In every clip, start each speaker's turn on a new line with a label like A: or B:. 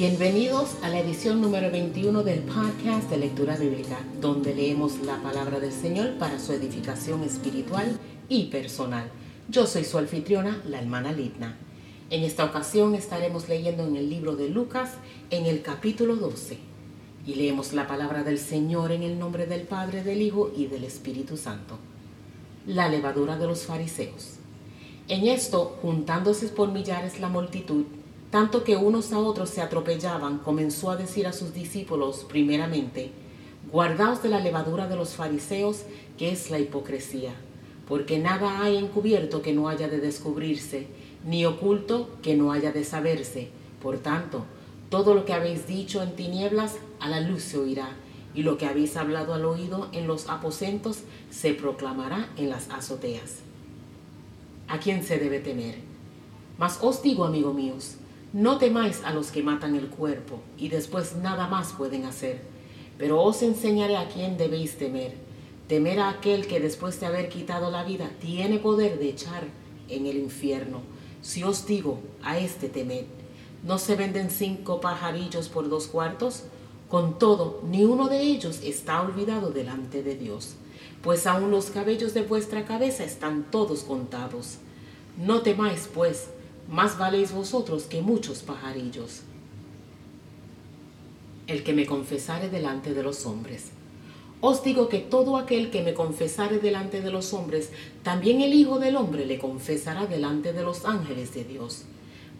A: Bienvenidos a la edición número 21 del podcast de lectura bíblica, donde leemos la palabra del Señor para su edificación espiritual y personal. Yo soy su anfitriona, la hermana Lidna. En esta ocasión estaremos leyendo en el libro de Lucas, en el capítulo 12, y leemos la palabra del Señor en el nombre del Padre, del Hijo y del Espíritu Santo. La levadura de los fariseos. En esto, juntándose por millares la multitud, tanto que unos a otros se atropellaban, comenzó a decir a sus discípulos primeramente, guardaos de la levadura de los fariseos, que es la hipocresía, porque nada hay encubierto que no haya de descubrirse, ni oculto que no haya de saberse. Por tanto, todo lo que habéis dicho en tinieblas, a la luz se oirá, y lo que habéis hablado al oído en los aposentos, se proclamará en las azoteas. ¿A quién se debe temer? Mas os digo, amigo míos, no temáis a los que matan el cuerpo y después nada más pueden hacer, pero os enseñaré a quién debéis temer. Temer a aquel que después de haber quitado la vida tiene poder de echar en el infierno. Si os digo, a este temed, ¿no se venden cinco pajarillos por dos cuartos? Con todo, ni uno de ellos está olvidado delante de Dios, pues aun los cabellos de vuestra cabeza están todos contados. No temáis, pues, más valéis vosotros que muchos pajarillos. El que me confesare delante de los hombres. Os digo que todo aquel que me confesare delante de los hombres, también el Hijo del Hombre le confesará delante de los ángeles de Dios.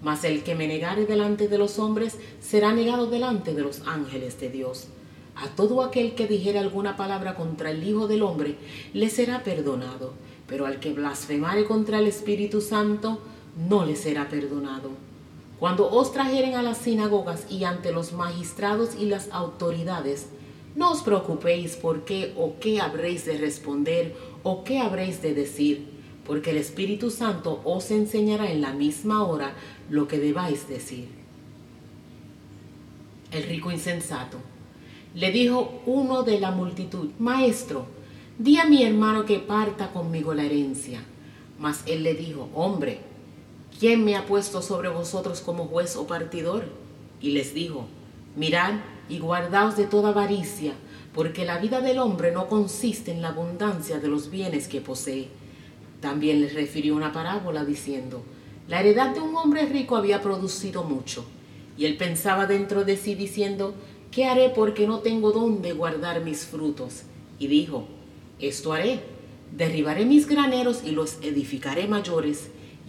A: Mas el que me negare delante de los hombres, será negado delante de los ángeles de Dios. A todo aquel que dijere alguna palabra contra el Hijo del Hombre, le será perdonado, pero al que blasfemare contra el Espíritu Santo, no le será perdonado. Cuando os trajeren a las sinagogas y ante los magistrados y las autoridades, no os preocupéis por qué o qué habréis de responder o qué habréis de decir, porque el Espíritu Santo os enseñará en la misma hora lo que debáis decir. El rico insensato. Le dijo uno de la multitud, Maestro, di a mi hermano que parta conmigo la herencia. Mas él le dijo, Hombre, ¿quién me ha puesto sobre vosotros como juez o partidor? Y les dijo, mirad y guardaos de toda avaricia, porque la vida del hombre no consiste en la abundancia de los bienes que posee. También les refirió una parábola diciendo, la heredad de un hombre rico había producido mucho, y él pensaba dentro de sí diciendo, ¿qué haré porque no tengo dónde guardar mis frutos? Y dijo, esto haré, derribaré mis graneros y los edificaré mayores,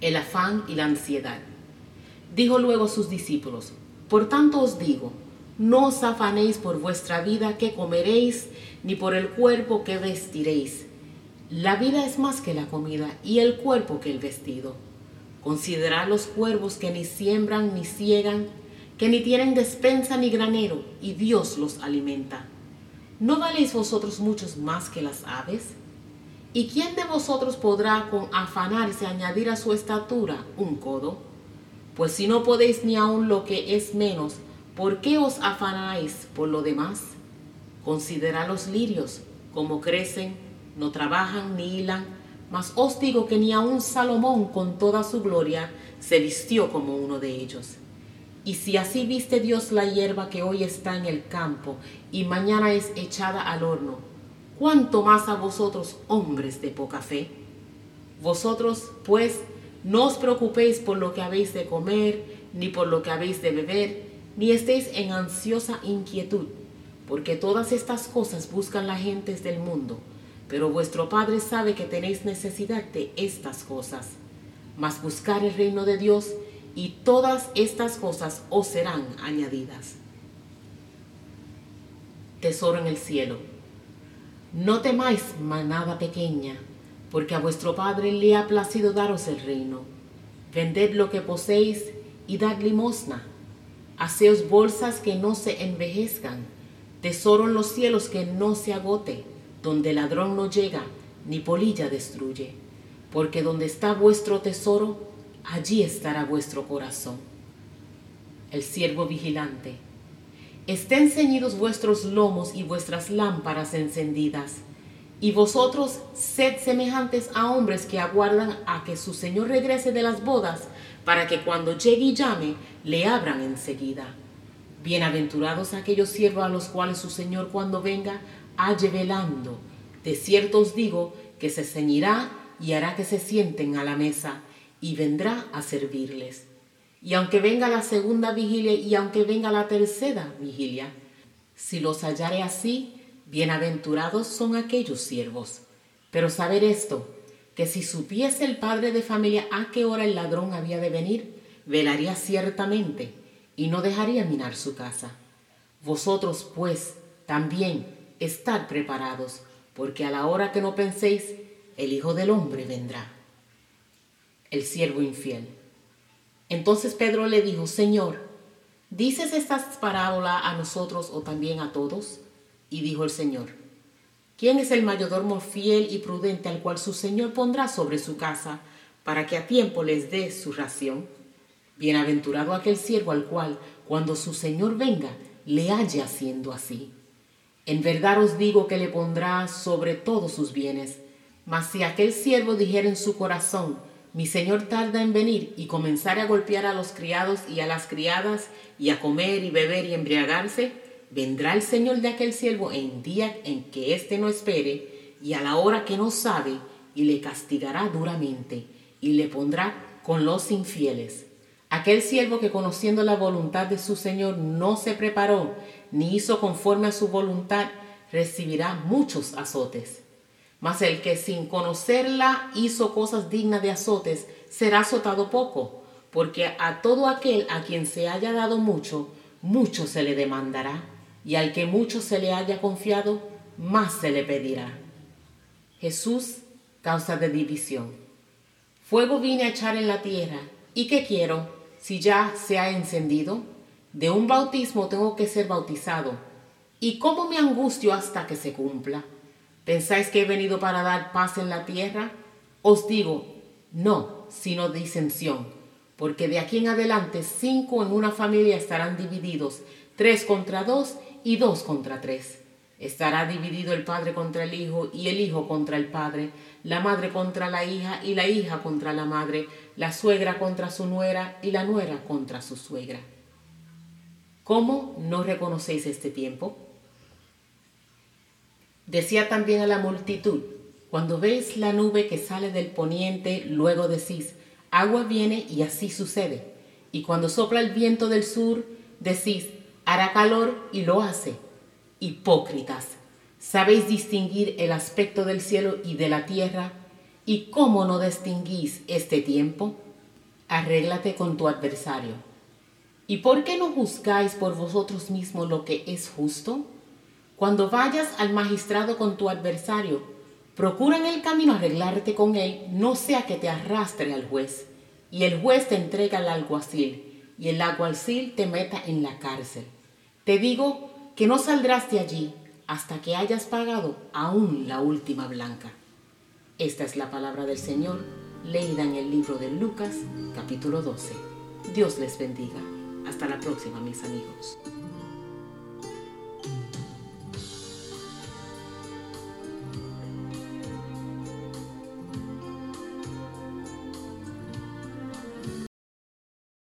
A: el afán y la ansiedad. Dijo luego a sus discípulos, Por tanto os digo, no os afanéis por vuestra vida que comeréis, ni por el cuerpo que vestiréis. La vida es más que la comida, y el cuerpo que el vestido. Considerad los cuervos que ni siembran ni ciegan, que ni tienen despensa ni granero, y Dios los alimenta. ¿No valéis vosotros muchos más que las aves? ¿Y quién de vosotros podrá con afanarse añadir a su estatura un codo? Pues si no podéis ni aun lo que es menos, ¿por qué os afanáis por lo demás? Considerad los lirios, como crecen, no trabajan ni hilan, mas os digo que ni aun Salomón con toda su gloria se vistió como uno de ellos. Y si así viste Dios la hierba que hoy está en el campo y mañana es echada al horno, cuánto más a vosotros, hombres de poca fe. Vosotros, pues, no os preocupéis por lo que habéis de comer, ni por lo que habéis de beber, ni estéis en ansiosa inquietud, porque todas estas cosas buscan las gentes del mundo, pero vuestro Padre sabe que tenéis necesidad de estas cosas. Mas buscar el reino de Dios, y todas estas cosas os serán añadidas. Tesoro en el cielo. No temáis, manada pequeña, porque a vuestro Padre le ha placido daros el reino. Vended lo que poseéis y dad limosna. Haceos bolsas que no se envejezcan, tesoro en los cielos que no se agote, donde ladrón no llega, ni polilla destruye. Porque donde está vuestro tesoro, allí estará vuestro corazón. El siervo vigilante. Estén ceñidos vuestros lomos y vuestras lámparas encendidas. Y vosotros sed semejantes a hombres que aguardan a que su Señor regrese de las bodas para que cuando llegue y llame, le abran enseguida. Bienaventurados aquellos siervos a los cuales su Señor cuando venga, halle velando. De cierto os digo que se ceñirá y hará que se sienten a la mesa, y vendrá a servirles. Y aunque venga la segunda vigilia y aunque venga la tercera vigilia, si los hallare así, bienaventurados son aquellos siervos. Pero saber esto, que si supiese el padre de familia a qué hora el ladrón había de venir, velaría ciertamente y no dejaría minar su casa. Vosotros, pues, también estad preparados, porque a la hora que no penséis, el Hijo del Hombre vendrá. El siervo infiel. Entonces Pedro le dijo, Señor, ¿dices estas parábolas a nosotros o también a todos? Y dijo el Señor, ¿Quién es el mayordomo fiel y prudente al cual su Señor pondrá sobre su casa para que a tiempo les dé su ración? Bienaventurado aquel siervo al cual, cuando su Señor venga, le halle haciendo así. En verdad os digo que le pondrá sobre todos sus bienes. Mas si aquel siervo dijera en su corazón, mi Señor tarda en venir y comenzara a golpear a los criados y a las criadas y a comer y beber y embriagarse, vendrá el Señor de aquel siervo en día en que éste no espere y a la hora que no sabe y le castigará duramente y le pondrá con los infieles. Aquel siervo que conociendo la voluntad de su Señor no se preparó ni hizo conforme a su voluntad, recibirá muchos azotes. Mas el que sin conocerla hizo cosas dignas de azotes, será azotado poco, porque a todo aquel a quien se haya dado mucho, mucho se le demandará y al que mucho se le haya confiado, más se le pedirá. Jesús, causa de división. Fuego vine a echar en la tierra, ¿y qué quiero si ya se ha encendido? De un bautismo tengo que ser bautizado, ¿y cómo me angustio hasta que se cumpla? ¿Pensáis que he venido para dar paz en la tierra? Os digo, no, sino disensión, porque de aquí en adelante cinco en una familia estarán divididos, tres contra dos y dos contra tres. Estará dividido el padre contra el hijo y el hijo contra el padre, la madre contra la hija y la hija contra la madre, la suegra contra su nuera y la nuera contra su suegra. ¿Cómo no reconocéis este tiempo? Decía también a la multitud, cuando veis la nube que sale del poniente, luego decís, agua viene y así sucede. Y cuando sopla el viento del sur, decís, hará calor y lo hace. Hipócritas, ¿sabéis distinguir el aspecto del cielo y de la tierra? ¿Y cómo no distinguís este tiempo? Arréglate con tu adversario. ¿Y por qué no juzgáis por vosotros mismos lo que es justo? Cuando vayas al magistrado con tu adversario, procura en el camino arreglarte con él, no sea que te arrastre al juez, y el juez te entrega al alguacil, y el alguacil te meta en la cárcel. Te digo que no saldrás de allí hasta que hayas pagado aún la última blanca. Esta es la palabra del Señor, leída en el libro de Lucas, capítulo 12. Dios les bendiga. Hasta la próxima, mis amigos.